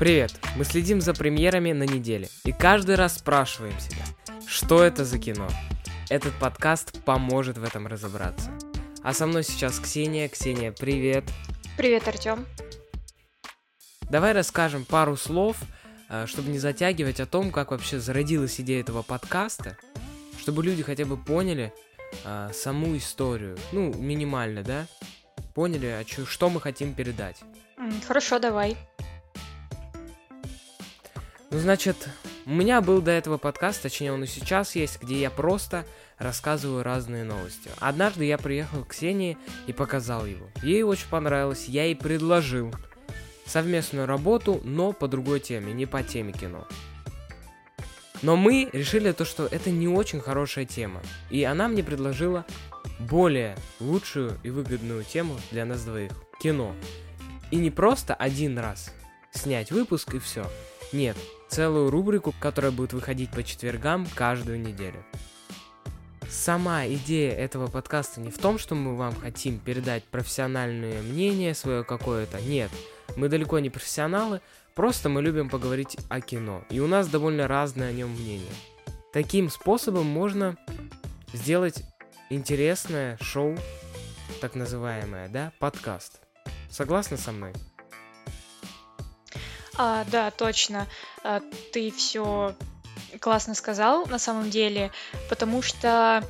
Привет! Мы следим за премьерами на неделе и каждый раз спрашиваем себя, что это за кино? Этот подкаст поможет в этом разобраться. А со мной сейчас Ксения. Ксения, привет! Привет, Артем. Давай расскажем пару слов, э, чтобы не затягивать о том, как вообще зародилась идея этого подкаста, чтобы люди хотя бы поняли э, саму историю, ну, минимально, да? Поняли, а чё, что мы хотим передать. Хорошо, давай. Ну, значит, у меня был до этого подкаст, точнее он и сейчас есть, где я просто рассказываю разные новости. Однажды я приехал к Ксении и показал его. Ей очень понравилось, я ей предложил совместную работу, но по другой теме, не по теме кино. Но мы решили то, что это не очень хорошая тема. И она мне предложила более лучшую и выгодную тему для нас двоих. Кино. И не просто один раз снять выпуск и все. Нет, целую рубрику, которая будет выходить по четвергам каждую неделю. Сама идея этого подкаста не в том, что мы вам хотим передать профессиональное мнение свое какое-то. Нет, мы далеко не профессионалы, просто мы любим поговорить о кино. И у нас довольно разное о нем мнение. Таким способом можно сделать интересное шоу, так называемое, да, подкаст. Согласна со мной? А, да, точно. А, ты все классно сказал на самом деле, потому что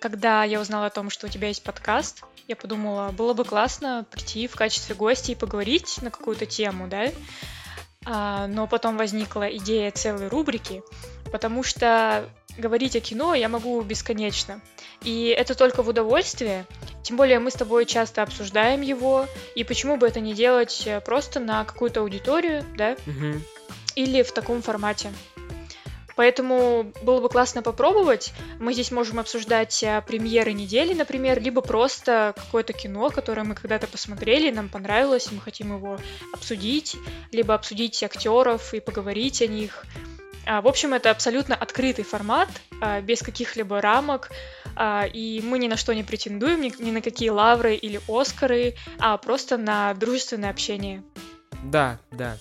когда я узнала о том, что у тебя есть подкаст, я подумала, было бы классно прийти в качестве гостя и поговорить на какую-то тему, да? А, но потом возникла идея целой рубрики, потому что говорить о кино я могу бесконечно. И это только в удовольствие. Тем более мы с тобой часто обсуждаем его. И почему бы это не делать э, просто на какую-то аудиторию, да? Угу. Или в таком формате. Поэтому было бы классно попробовать. Мы здесь можем обсуждать э, премьеры недели, например, либо просто какое-то кино, которое мы когда-то посмотрели, нам понравилось, и мы хотим его обсудить, либо обсудить актеров и поговорить о них. А, в общем, это абсолютно открытый формат, а, без каких-либо рамок, а, и мы ни на что не претендуем, ни на какие лавры или Оскары, а просто на дружественное общение. Да, да.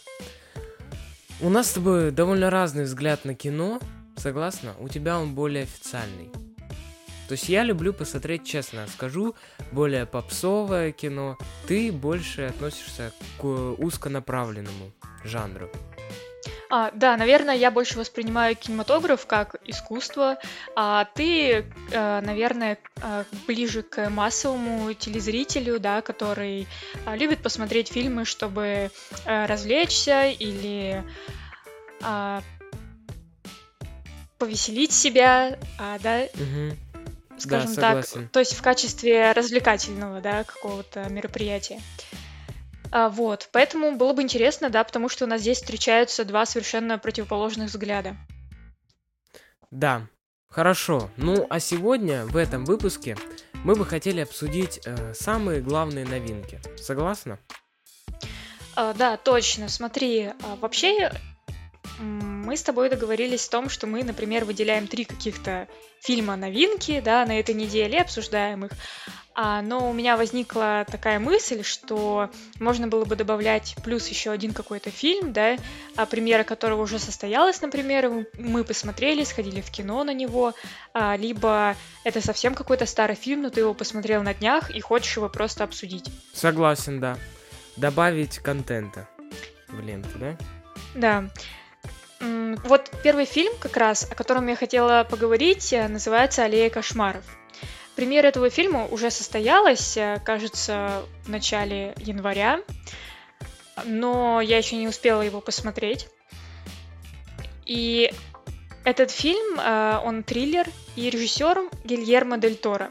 У нас с тобой довольно разный взгляд на кино, согласна? У тебя он более официальный. То есть я люблю посмотреть, честно скажу, более попсовое кино. Ты больше относишься к узконаправленному жанру. А, да, наверное, я больше воспринимаю кинематограф как искусство, а ты, э, наверное, э, ближе к массовому телезрителю, да, который э, любит посмотреть фильмы, чтобы развлечься или а, повеселить себя, а, да, угу. скажем да, так, то есть в качестве развлекательного, да, какого-то мероприятия. А, вот, поэтому было бы интересно, да, потому что у нас здесь встречаются два совершенно противоположных взгляда. Да, хорошо. Ну, а сегодня в этом выпуске мы бы хотели обсудить э, самые главные новинки. Согласна? А, да, точно. Смотри, а, вообще мы с тобой договорились о том, что мы, например, выделяем три каких-то фильма новинки, да, на этой неделе, обсуждаем их. А, но у меня возникла такая мысль, что можно было бы добавлять плюс еще один какой-то фильм, да, а премьера которого уже состоялась, например, мы посмотрели, сходили в кино на него, а, либо это совсем какой-то старый фильм, но ты его посмотрел на днях и хочешь его просто обсудить. Согласен, да. Добавить контента в ленту, да? Да. Вот первый фильм, как раз, о котором я хотела поговорить, э, называется «Аллея кошмаров». Премьера этого фильма уже состоялась, э, кажется, в начале января, но я еще не успела его посмотреть. И этот фильм, э, он триллер, и режиссер Гильермо Дель Торо.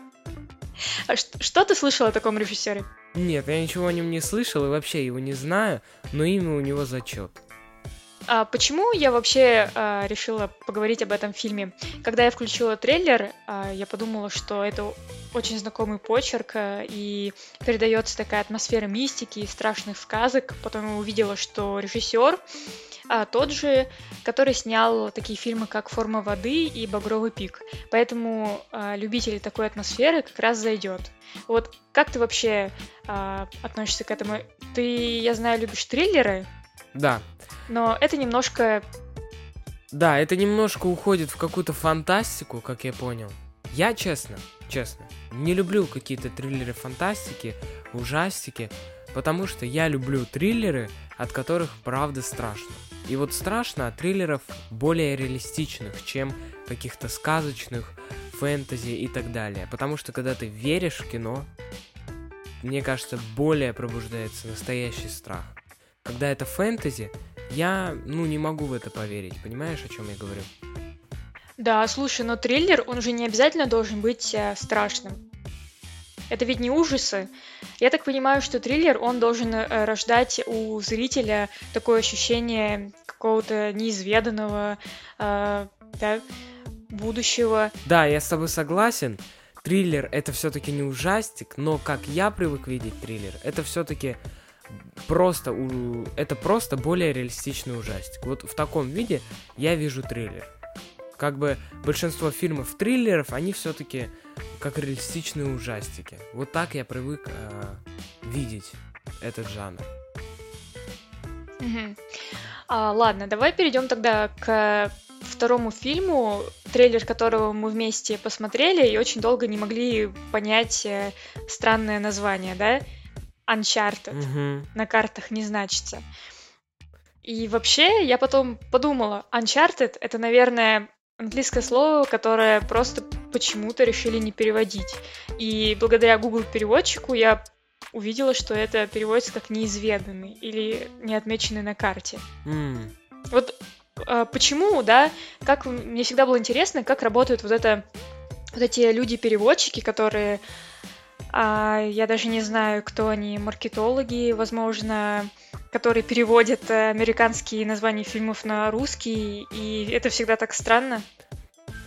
А что ты слышал о таком режиссере? Нет, я ничего о нем не слышал и вообще его не знаю, но имя у него зачет. А почему я вообще а, решила поговорить об этом фильме? Когда я включила трейлер, а, я подумала, что это очень знакомый почерк, а, и передается такая атмосфера мистики и страшных сказок. Потом я увидела, что режиссер а, тот же, который снял такие фильмы, как «Форма воды» и «Багровый пик». Поэтому а, любители такой атмосферы как раз зайдет. Вот как ты вообще а, относишься к этому? Ты, я знаю, любишь триллеры? Да. Но это немножко... Да, это немножко уходит в какую-то фантастику, как я понял. Я, честно, честно, не люблю какие-то триллеры фантастики, ужастики, потому что я люблю триллеры, от которых правда страшно. И вот страшно от триллеров более реалистичных, чем каких-то сказочных, фэнтези и так далее. Потому что когда ты веришь в кино, мне кажется, более пробуждается настоящий страх. Когда это фэнтези, я, ну, не могу в это поверить. Понимаешь, о чем я говорю? Да, слушай, но триллер, он же не обязательно должен быть э, страшным. Это ведь не ужасы. Я так понимаю, что триллер, он должен э, рождать у зрителя такое ощущение какого-то неизведанного, э, да, будущего. Да, я с тобой согласен. Триллер это все-таки не ужастик, но как я привык видеть триллер, это все-таки просто у... это просто более реалистичный ужастик. Вот в таком виде я вижу триллер. Как бы большинство фильмов триллеров, они все-таки как реалистичные ужастики. Вот так я привык э, видеть этот жанр. А, ладно, давай перейдем тогда к второму фильму, трейлер которого мы вместе посмотрели и очень долго не могли понять э, странное название, да? Uncharted. Мгм. На картах не значится. И вообще, я потом подумала, Uncharted — это, наверное, английское слово, которое просто почему-то решили не переводить. И благодаря Google переводчику я увидела, что это переводится как неизведанный или не отмеченный на карте. М, Вот а, почему, да, как мне всегда было интересно, как работают вот это вот эти люди-переводчики, которые я даже не знаю, кто они, маркетологи, возможно, которые переводят э, американские названия фильмов на русский, и это всегда так странно.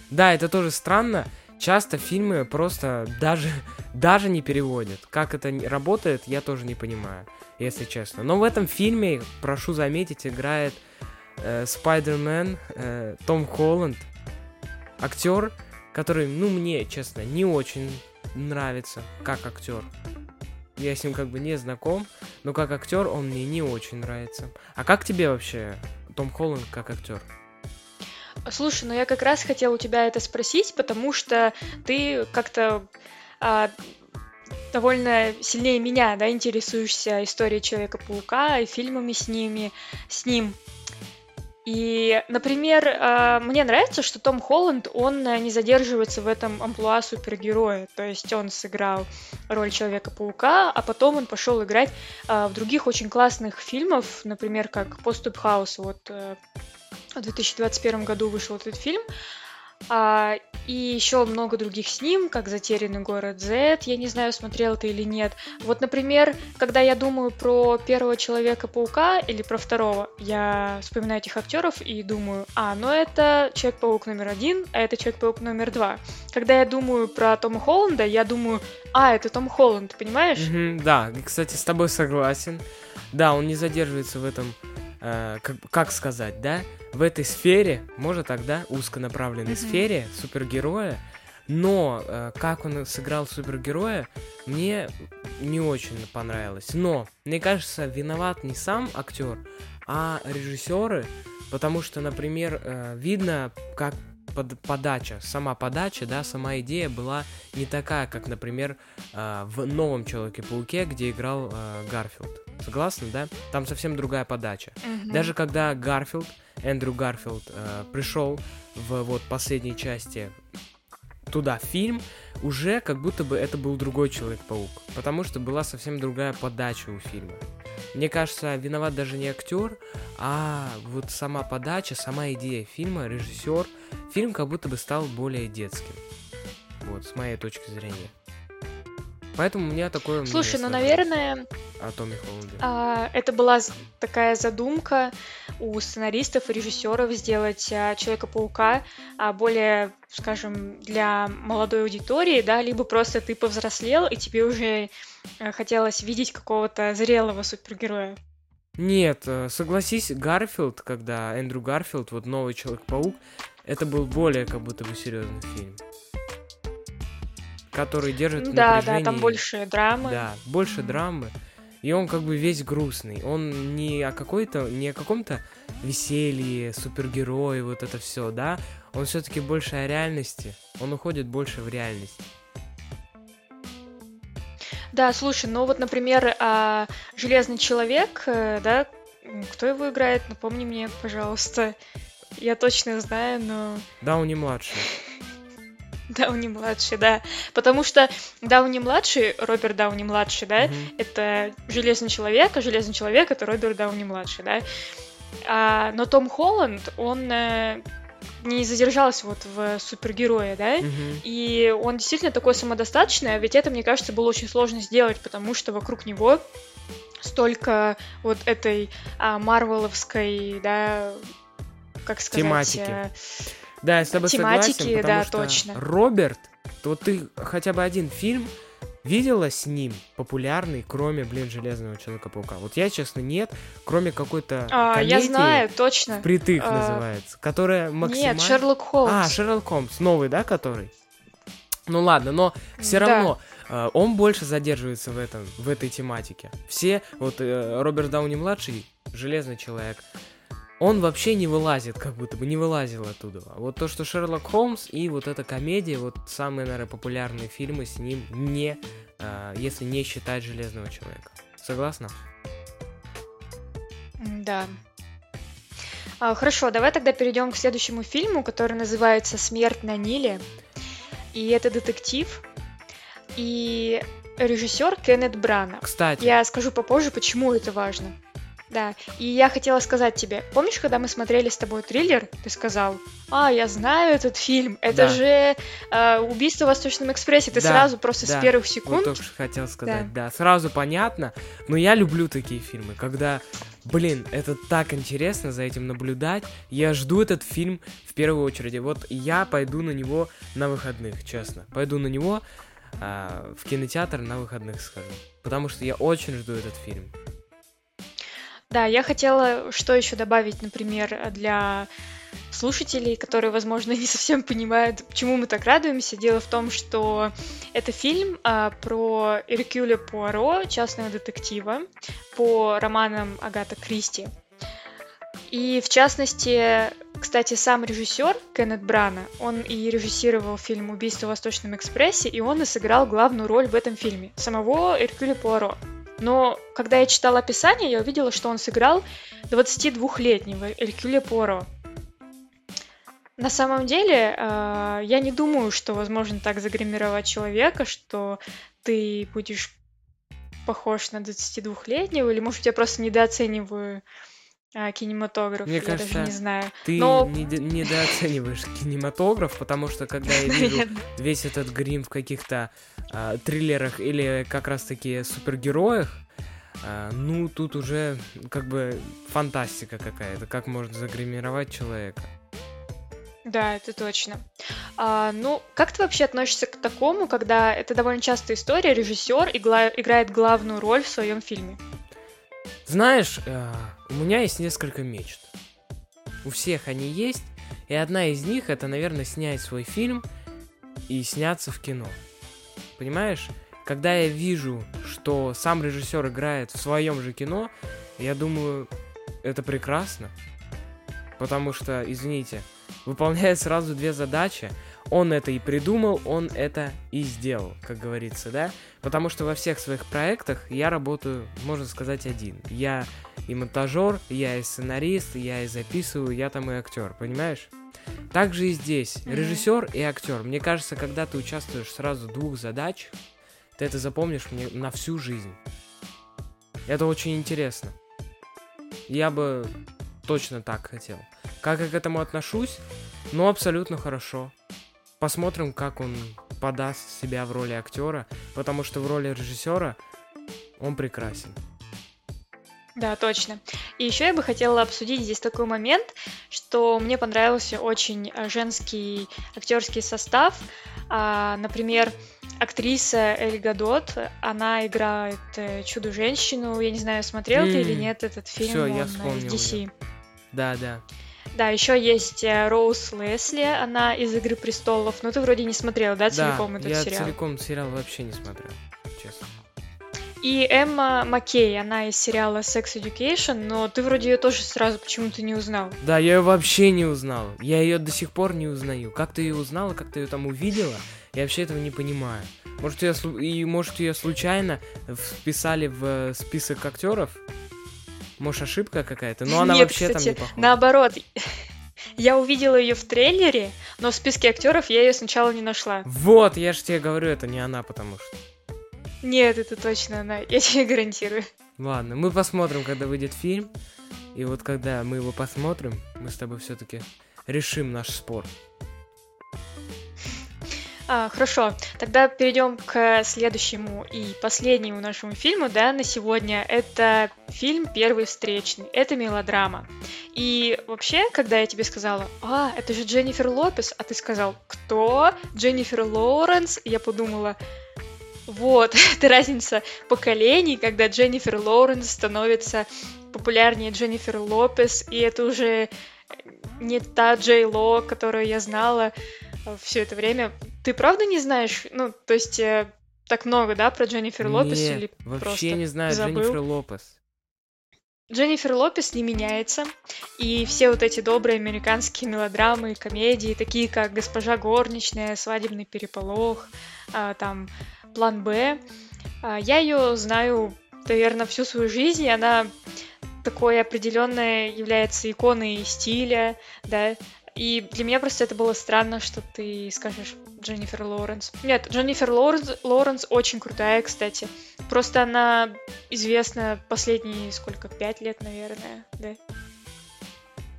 Да, это тоже странно. Часто фильмы просто даже, даже не переводят. Как это работает, я тоже не понимаю, если честно. Но в этом фильме, прошу заметить, играет э, Спайдермен э, Том Холланд. Актер, который, ну, мне, честно, не очень нравится как актер. Я с ним как бы не знаком, но как актер он мне не очень нравится. А как тебе вообще Том Холланд как актер? Слушай, ну я как раз хотела у тебя это спросить, потому что ты как-то а, довольно сильнее меня, да, интересуешься историей Человека-паука и фильмами с ними, с ним. И, например, а, мне нравится, что Том Холланд, он э, не задерживается в этом амплуа супергероя. То есть он сыграл роль Человека-паука, а потом он пошел играть а, в других очень классных фильмах, например, как «Поступ Хаус». Вот э, в 2021 году вышел этот фильм. А, и еще много других с ним, как «Затерянный город Z», я не знаю, смотрел ты или нет. Вот, например, когда я думаю про первого Человека-паука или про второго, я вспоминаю этих актеров и думаю, а, ну это Человек-паук номер один, а это Человек-паук номер два. Когда я думаю про Тома Холланда, я думаю, а, это Том Холланд, понимаешь? Мгм, да, кстати, с тобой согласен. Да, он не задерживается в этом, э, как, как сказать, да, в этой сфере, может тогда узконаправленной Мгм. сфере супергероя, но э, как он сыграл супергероя, мне не очень понравилось. Но мне кажется, виноват не сам актер, а режиссеры, потому что, например, э, видно, как под- подача, сама подача, да, сама идея была не такая, как, например, э, в новом Человеке-пауке, где играл э, Гарфилд. Согласны, да? Там совсем другая подача. Мгм. Даже когда Гарфилд, Эндрю Гарфилд, э, пришел в вот последней части туда фильм, уже как будто бы это был другой Человек-паук, потому что была совсем другая подача у фильма. Мне кажется, виноват даже не актер, а вот сама подача, сама идея фильма, режиссер. Фильм как будто бы стал более детским. Вот, с моей точки зрения. Поэтому у меня такое мнение Слушай, ну, наверное, о Томе Холланде. А, Это была такая задумка у сценаристов и режиссеров сделать а, Человека-паука а, более, скажем, для молодой аудитории, да, либо просто ты повзрослел, и тебе уже э, хотелось видеть какого-то зрелого супергероя. Нет, э, согласись, Гарфилд, когда Эндрю Гарфилд, вот новый Человек-паук, это был более как будто бы серьезный фильм. Который держит Да, да, напряжение. там больше драмы. Да, больше драмы. И он как бы весь грустный. Он не о какой-то, не о каком-то веселье, супергерой, вот это все, да. Он все-таки больше о реальности. Он уходит больше в реальность. Да, слушай, ну вот, например, а, Железный человек, э, да, кто его играет? Напомни мне, пожалуйста. Я точно знаю, но... Дауни младший. Дауни младший, да. Потому что Дауни младший, Роберт Дауни младший, да, Мгм. это Железный человек, а Железный человек это Роберт Дауни младший, да. А, но Том Холланд, он э, не задержался вот в супергерое, да, Мгм. и он действительно такой самодостаточный, а ведь это, мне кажется, было очень сложно сделать, потому что вокруг него столько вот этой а, марвеловской, да, как сказать... Тематики. Да, я с тобой Тематики, согласен, потому да, что точно. Роберт, то ты хотя бы один фильм видела с ним популярный, кроме, блин, Железного Человека-паука? Вот я, честно, нет, кроме какой-то а, я комедии, знаю, точно. «Впритык» А, называется, которая максимально... Нет, Шерлок Холмс. А, Шерлок Холмс, новый, да, который? Ну ладно, но все Да. равно э, он больше задерживается в этом, в этой тематике. Все, вот э, Роберт Дауни младший, Железный человек, он вообще не вылазит, как будто бы не вылазил оттуда. Вот то, что Шерлок Холмс и вот эта комедия, вот самые, наверное, популярные фильмы с ним, не, э, если не считать Железного человека. Согласна? Да. А, хорошо, давай тогда перейдем к следующему фильму, который называется «Смерть на Ниле». И это детектив. И режиссер Кеннет Брана. Кстати, Я скажу попозже, почему это важно. Да, и я хотела сказать тебе, помнишь, когда мы смотрели с тобой триллер, ты сказал, а, я знаю этот фильм, это Да. же э, «Убийство в Восточном экспрессе», ты Да, сразу просто да, с первых вот секунд, только что хотел сказать, да. Сразу понятно, но я люблю такие фильмы, когда, блин, это так интересно за этим наблюдать. Я жду этот фильм в первую очередь. Вот я пойду на него на выходных, честно. Пойду на него а, в кинотеатр на выходных скажу. Потому что я очень жду этот фильм. Да, я хотела что еще добавить, например, для слушателей, которые, возможно, не совсем понимают, почему мы так радуемся. Дело в том, что это фильм а, про Эркюля Пуаро, частного детектива, по романам Агата Кристи. И в частности, кстати, сам режиссер Кеннет Брана, он и режиссировал фильм «Убийство в Восточном экспрессе», и он и сыграл главную роль в этом фильме, самого Эркюля Пуаро. Но когда я читала описание, я увидела, что он сыграл 22-летнего Эркюля Пуаро. На самом деле, э, я не думаю, что возможно так загримировать человека, что ты будешь похож на 22-летнего, или, может, я просто недооцениваю э, кинематограф, Мне я кажется, даже не знаю. Ты Но- неде- недооцениваешь кинематограф, потому что когда я вижу весь этот грим в каких-то а, триллерах или как раз-таки супергероях, а, ну, тут уже как бы фантастика какая-то, как можно загримировать человека. Да, это точно. А, ну, как ты вообще относишься к такому, когда это довольно частая история, режиссер игла- играет главную роль в своем фильме? Знаешь, а, у меня есть несколько мечт. У всех они есть, и одна из них это, наверное, снять свой фильм и сняться в кино. Понимаешь? Когда я вижу, что сам режиссер играет в своем же кино, я думаю, это прекрасно. Потому что, извините, выполняет сразу две задачи. Он это и придумал, он это и сделал, как говорится, да? Потому что во всех своих проектах я работаю, можно сказать, один. Я и монтажер, я и сценарист, я и записываю, я там и актер, понимаешь? Также и здесь. Режиссер и актер. Мне кажется, когда ты участвуешь сразу в двух задачах, ты это запомнишь мне на всю жизнь. Это очень интересно. Я бы точно так хотел. Как я к этому отношусь? Ну, абсолютно хорошо. Посмотрим, как он подаст себя в роли актера, потому что в роли режиссера он прекрасен. Да, точно. И еще я бы хотела обсудить здесь такой момент, что мне понравился очень женский актерский состав. А, например, актриса Эль Гадот, она играет э, чудо-женщину. Я не знаю, смотрел ты или нет этот фильм, всё, я он, э, вспомнил из DC. Да, да. Да, еще есть э, Роуз Лесли, она из Игры престолов. Ну, ты вроде не смотрел, да, целиком да, этот я сериал? целиком сериал вообще не смотрел, честно. И Эмма Маккей, она из сериала Sex Education, но ты вроде ее тоже сразу почему-то не узнал. Да, я ее вообще не узнал. Я ее до сих пор не узнаю. Как ты ее узнала, как ты ее там увидела, я вообще этого не понимаю. Может, ее, и может ее случайно вписали в э, список актеров? Может, ошибка какая-то? Но она Нет, вообще кстати, там не похожа. наоборот. Я увидела ее в трейлере, но в списке актеров я ее сначала не нашла. Вот, я же тебе говорю, это не она, потому что. Нет, это точно она, я тебе гарантирую. Ладно, мы посмотрим, когда выйдет фильм. И вот когда мы его посмотрим, мы с тобой все-таки решим наш спор. А, хорошо, тогда перейдем к следующему и последнему нашему фильму, да, на сегодня. Это фильм «Первый встречный». Это мелодрама. И вообще, когда я тебе сказала, а, это же Дженнифер Лопес, а ты сказал, кто? Дженнифер Лоуренс? Я подумала, вот, это разница поколений, когда Дженнифер Лоуренс становится популярнее Дженнифер Лопес, и это уже не та Джей Ло, которую я знала все это время. Ты правда не знаешь? Ну, то есть э, так много, да, про Дженнифер Лопес Нет, или вообще просто не знаю забыл? Дженнифер Лопес. Дженнифер Лопес не меняется, и все вот эти добрые американские мелодрамы, комедии, такие как «Госпожа горничная», «Свадебный переполох», а, там «План Б», а, я ее знаю, наверное, всю свою жизнь, и она такой определенная является иконой стиля, да, и для меня просто это было странно, что ты скажешь Дженнифер Лоуренс. Нет, Дженнифер Лоуренс, Лоуренс очень крутая, кстати. Просто она известна последние, сколько, пять лет, наверное, да?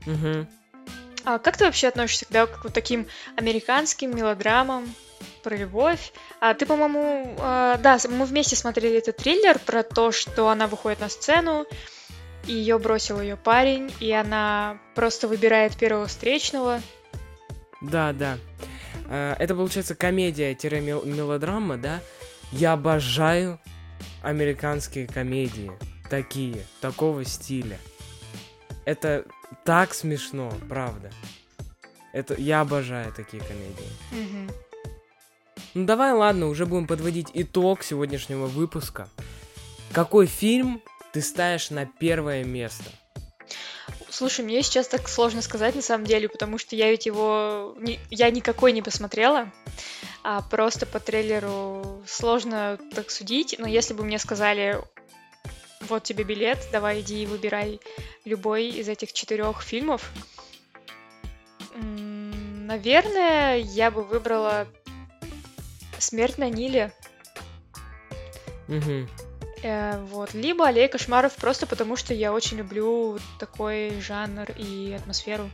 Угу. А как ты вообще относишься да, к вот таким американским мелодрамам про любовь? А ты, по-моему, а, да, мы вместе смотрели этот триллер про то, что она выходит на сцену, и ее бросил ее парень, и она просто выбирает первого встречного. Да, да. Э, Это получается комедия-мелодрама, да? Я обожаю американские комедии. Такие, такого стиля. Это так смешно, правда. Это я обожаю такие комедии. Мгм. Ну давай, ладно, уже будем подводить итог сегодняшнего выпуска. Какой фильм ты ставишь на первое место? Слушай, мне сейчас так сложно сказать на самом деле, потому что я ведь его... Я никакой не посмотрела, а просто по трейлеру сложно так судить. Но если бы мне сказали, вот тебе билет, давай иди и выбирай любой из этих четырех фильмов, наверное, я бы выбрала «Смерть на Ниле». Угу. Э, вот. Либо «Аллея кошмаров» просто потому, что я очень люблю такой жанр и атмосферу.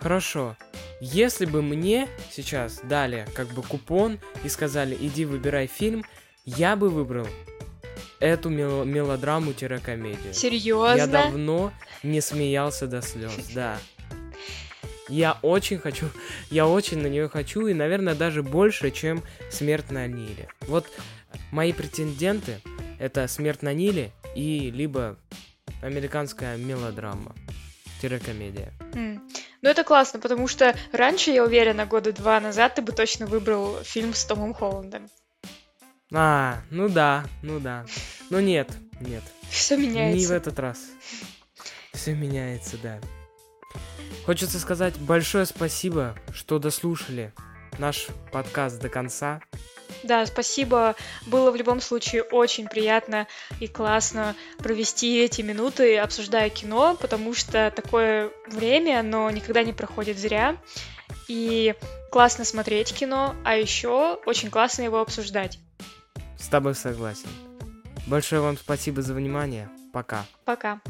Хорошо. Если бы мне сейчас дали как бы купон и сказали, иди выбирай фильм, я бы выбрал эту мел- мелодраму-комедию. Я Серьезно? давно не смеялся до слез, да. Я очень хочу, я очень на нее хочу, и, наверное, даже больше, чем «Смерть на Ниле». Вот мои претенденты — это «Смерть на Ниле» и либо американская мелодрама, комедия. М. Ну это классно, потому что раньше, я уверена, года два назад ты бы точно выбрал фильм с Томом Холландом. А, ну да, ну да. Но нет, нет, Все не в меняется. этот раз. Все меняется, да. Хочется сказать большое спасибо, что дослушали наш подкаст до конца. Да, спасибо. Было в любом случае очень приятно и классно провести эти минуты, обсуждая кино, потому что такое время, оно никогда не проходит зря. И классно смотреть кино, а еще очень классно его обсуждать. С тобой согласен. Большое вам спасибо за внимание. Пока. Пока.